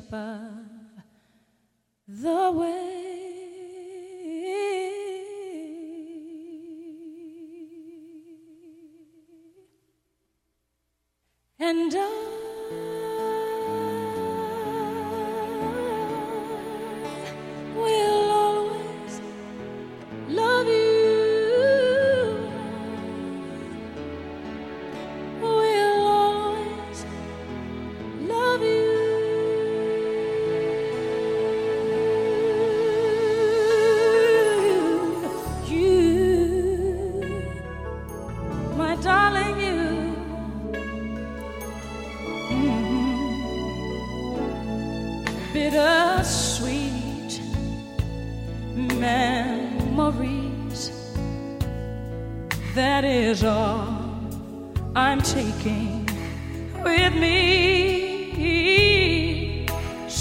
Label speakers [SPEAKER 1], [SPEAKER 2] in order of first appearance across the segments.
[SPEAKER 1] siapa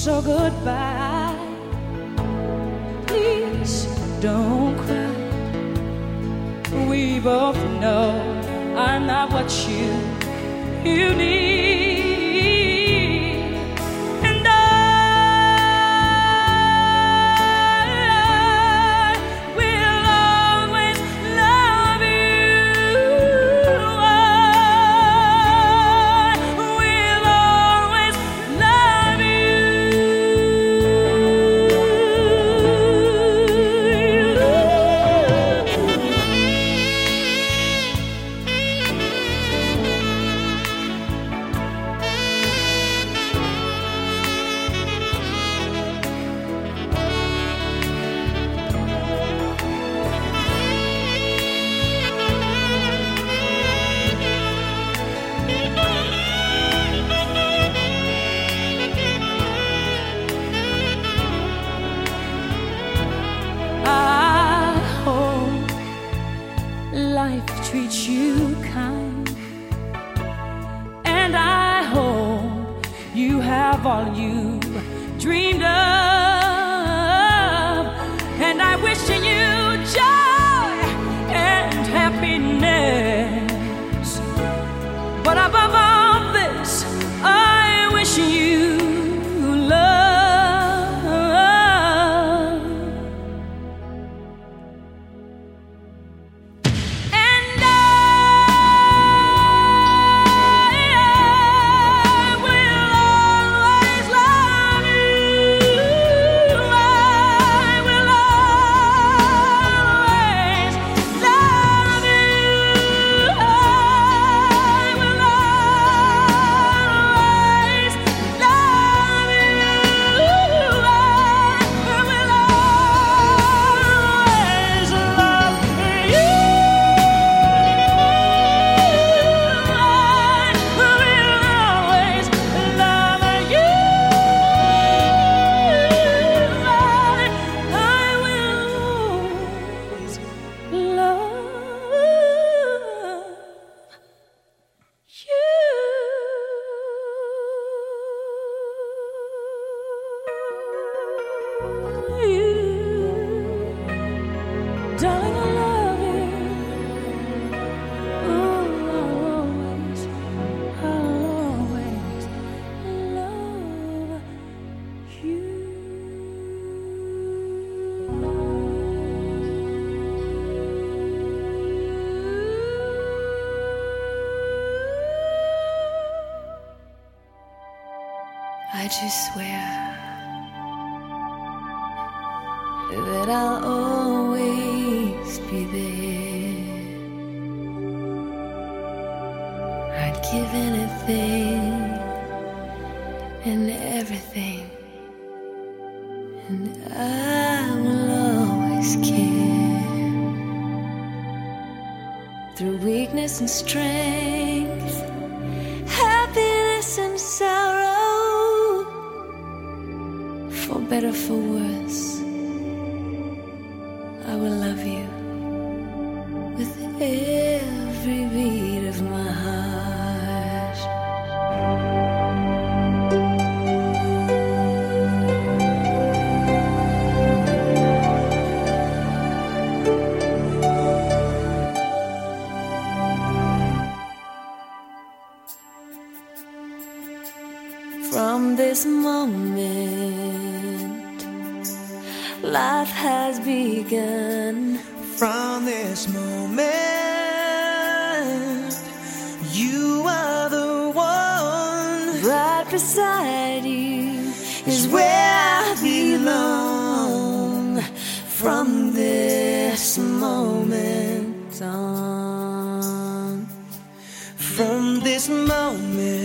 [SPEAKER 1] So goodbye. Please don't cry. We both know I'm not what you you need. I
[SPEAKER 2] just swear that I'll always be there. I'd give anything and everything, and I will always care. Through weakness and strength,
[SPEAKER 3] better, for worse, this moment,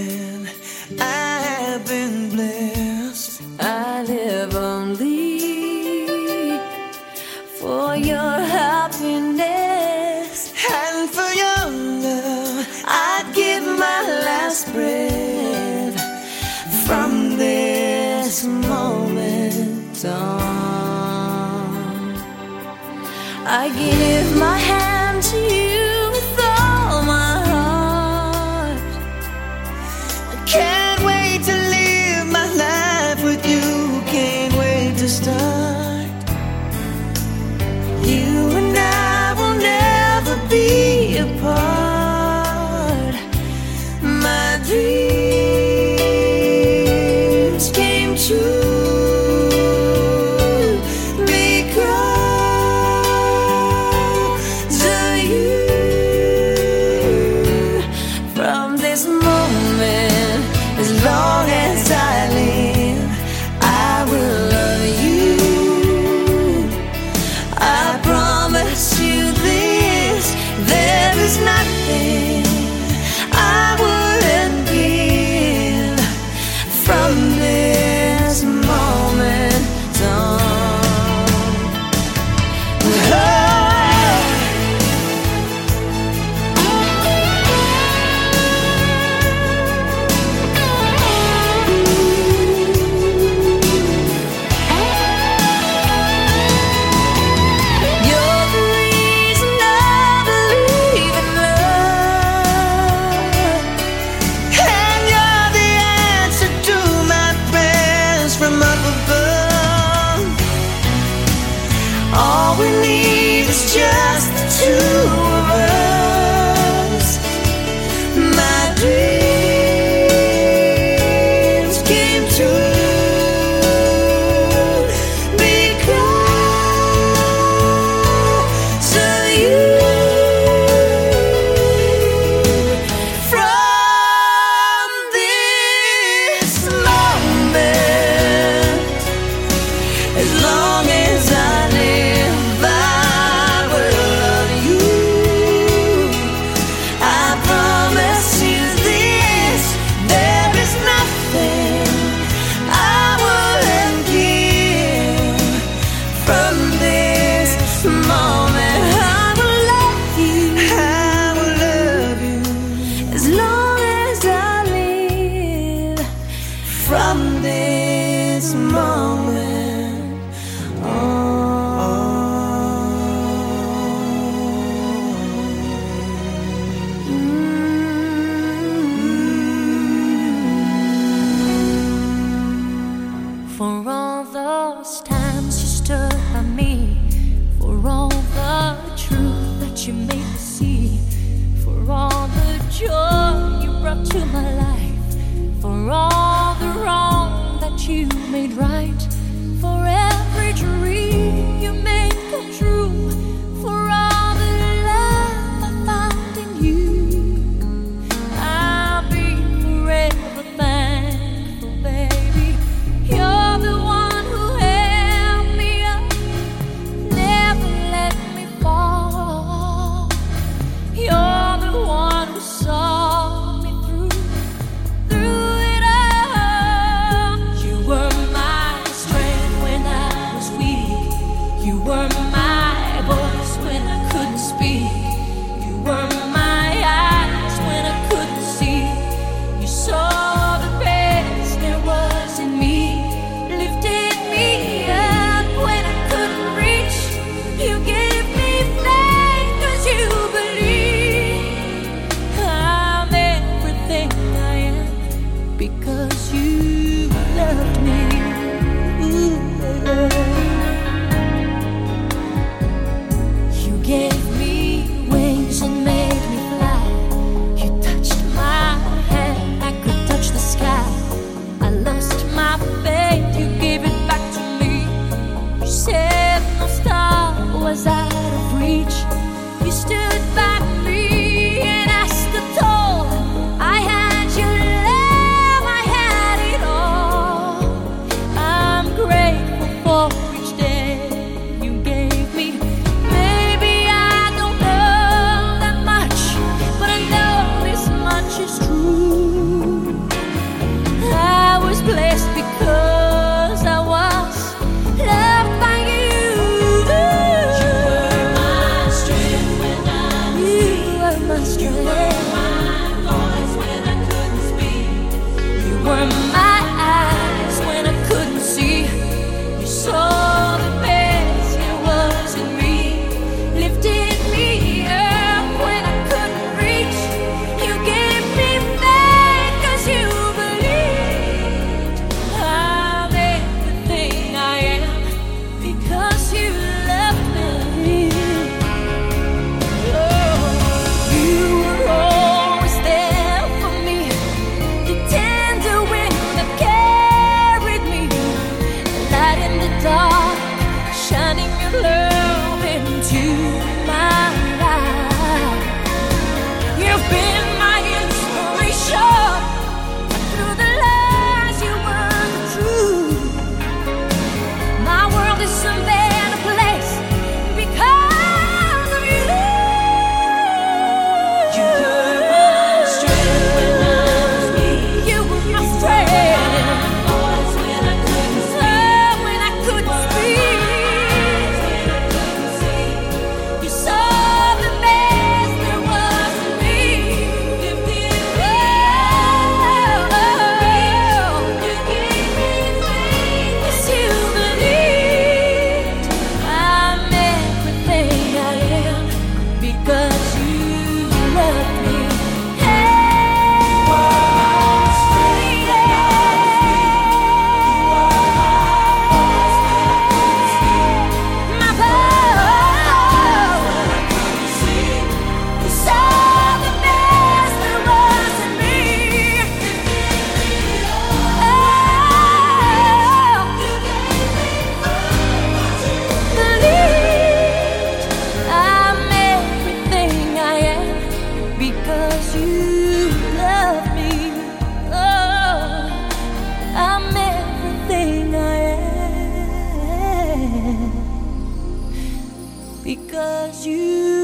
[SPEAKER 3] because you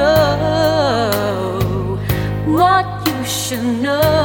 [SPEAKER 1] know what you should know.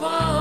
[SPEAKER 2] Gonky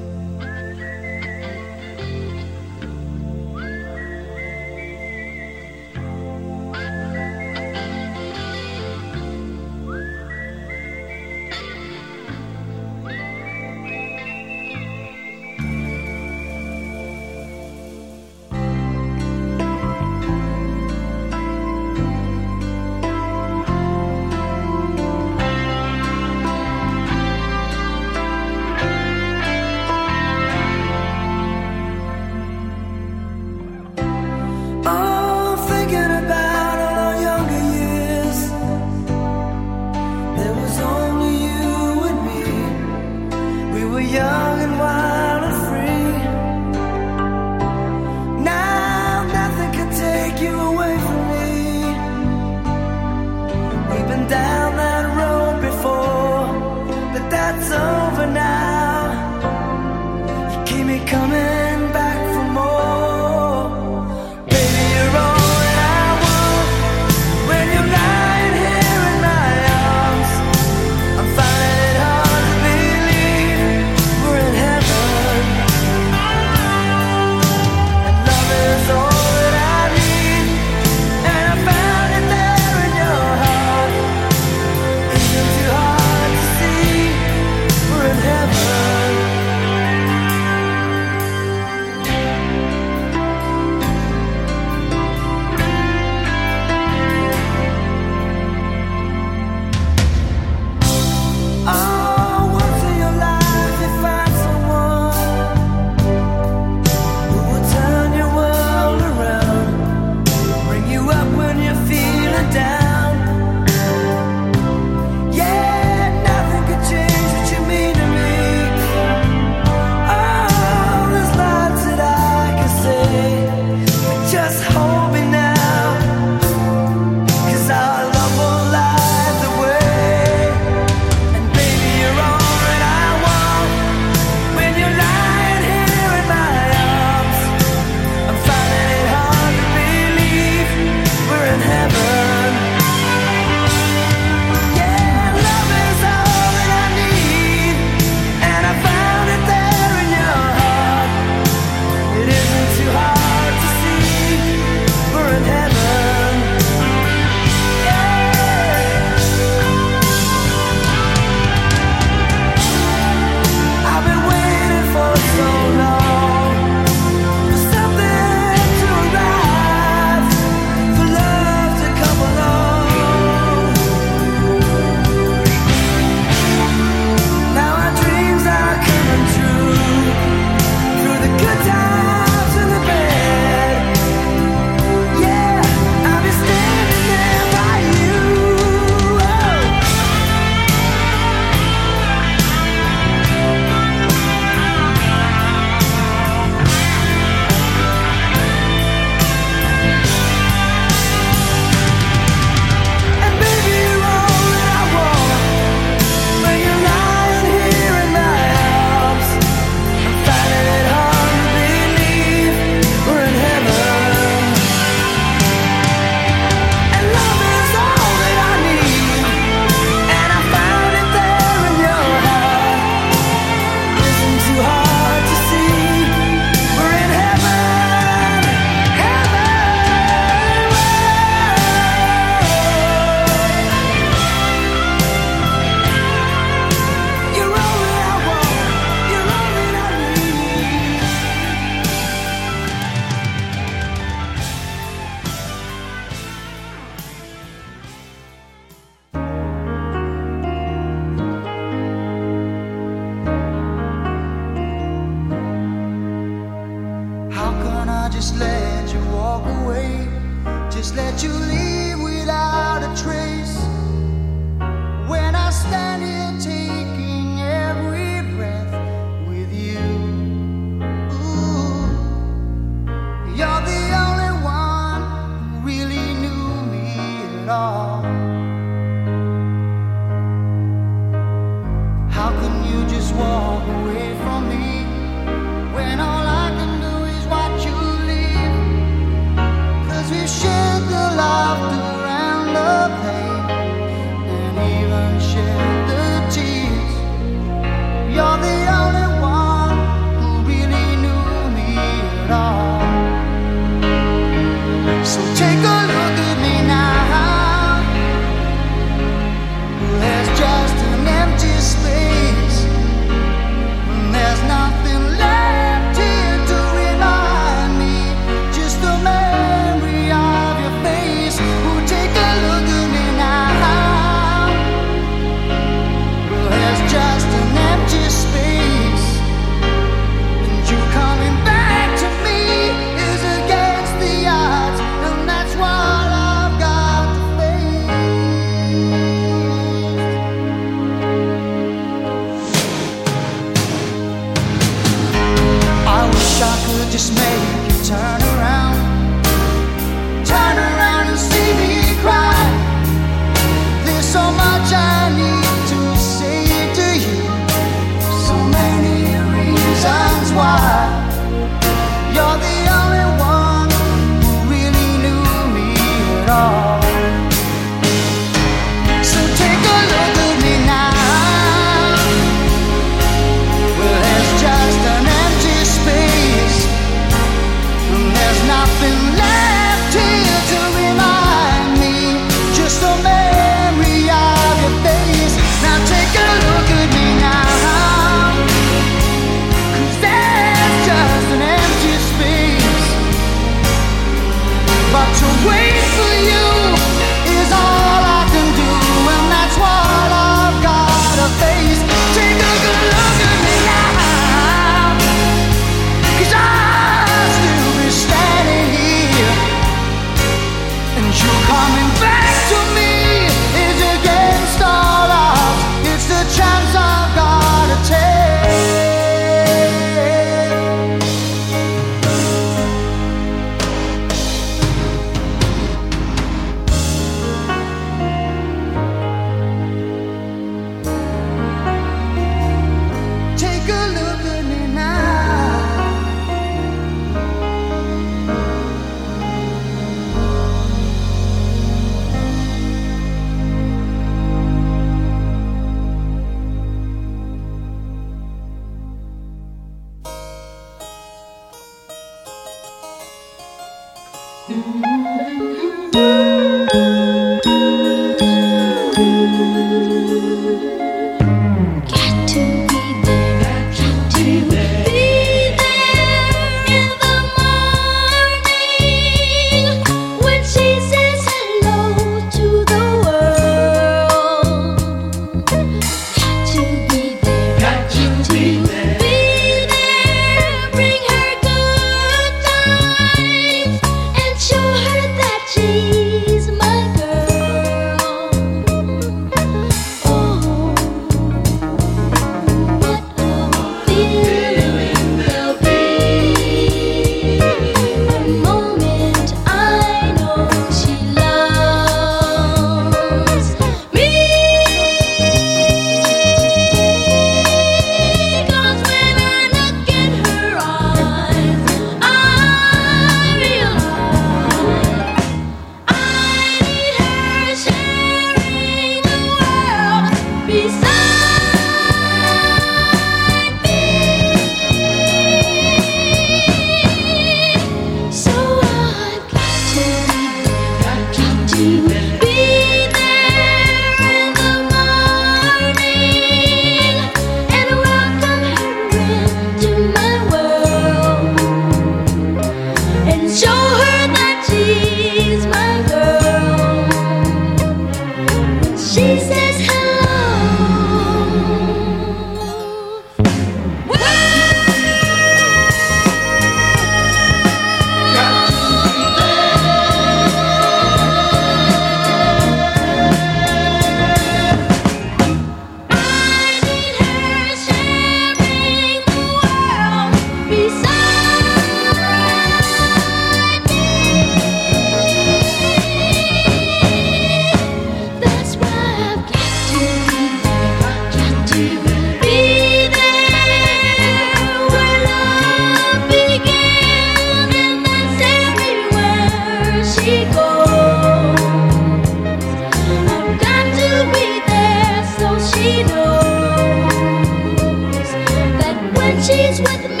[SPEAKER 2] to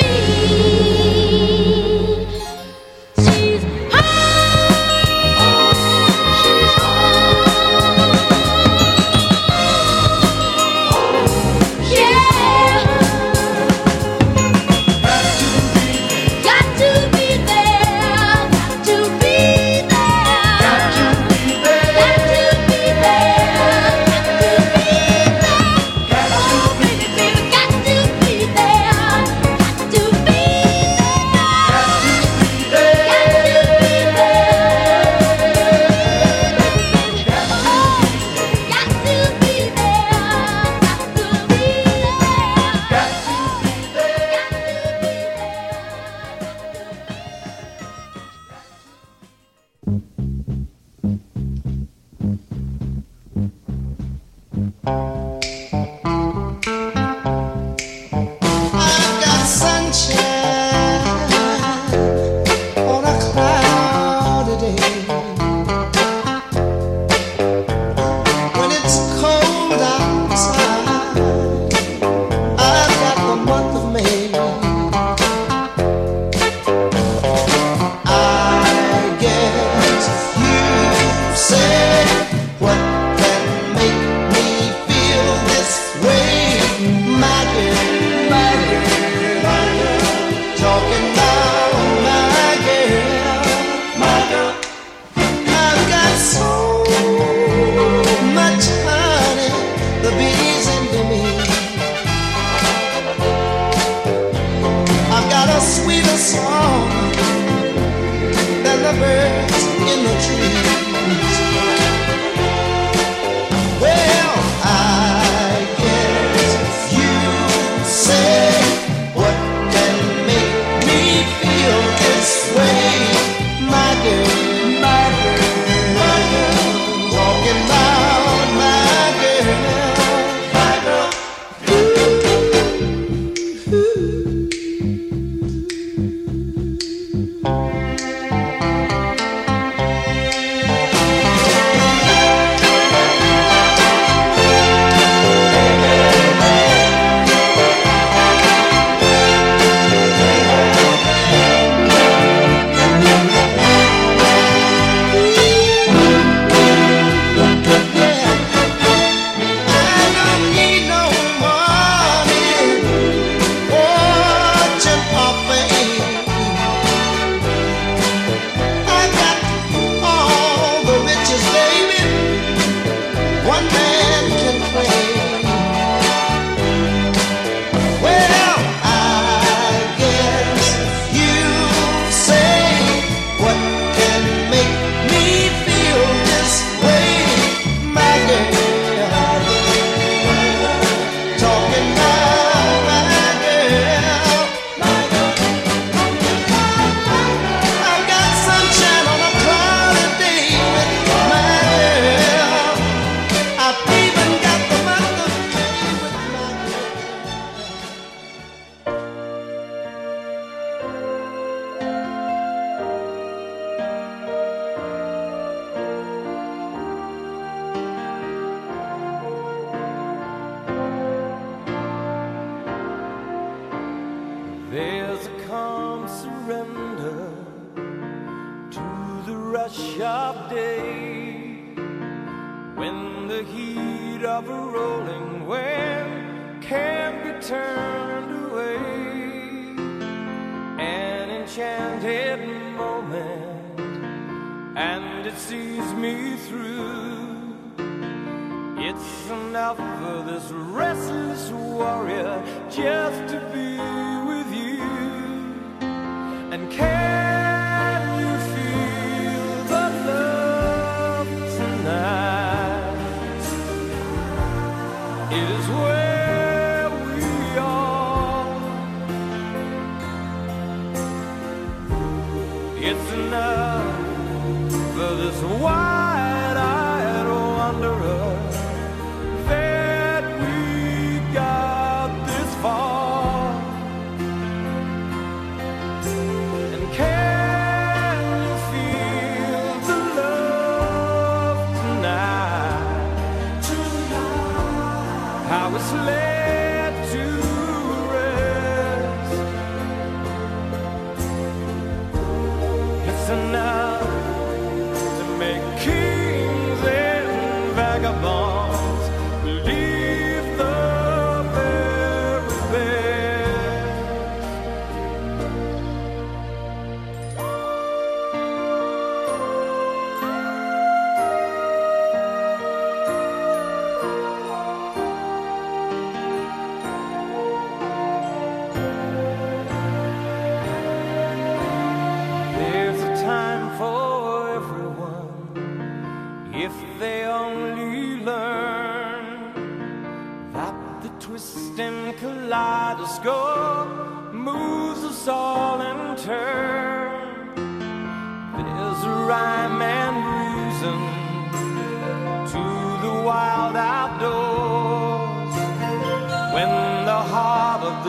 [SPEAKER 2] It
[SPEAKER 4] is worth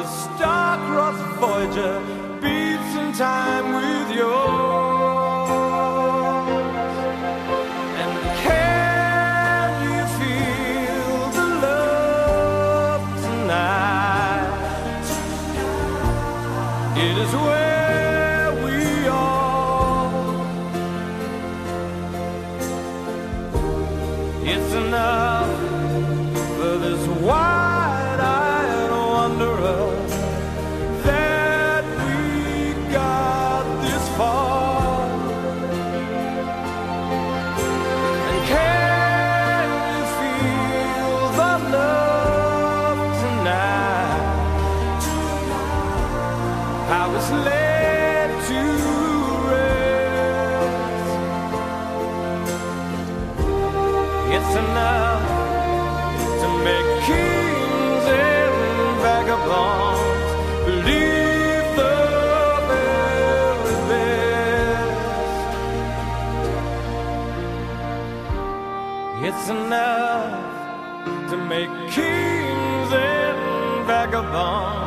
[SPEAKER 4] the star-crossed Voyager beats in time with yours.
[SPEAKER 3] long.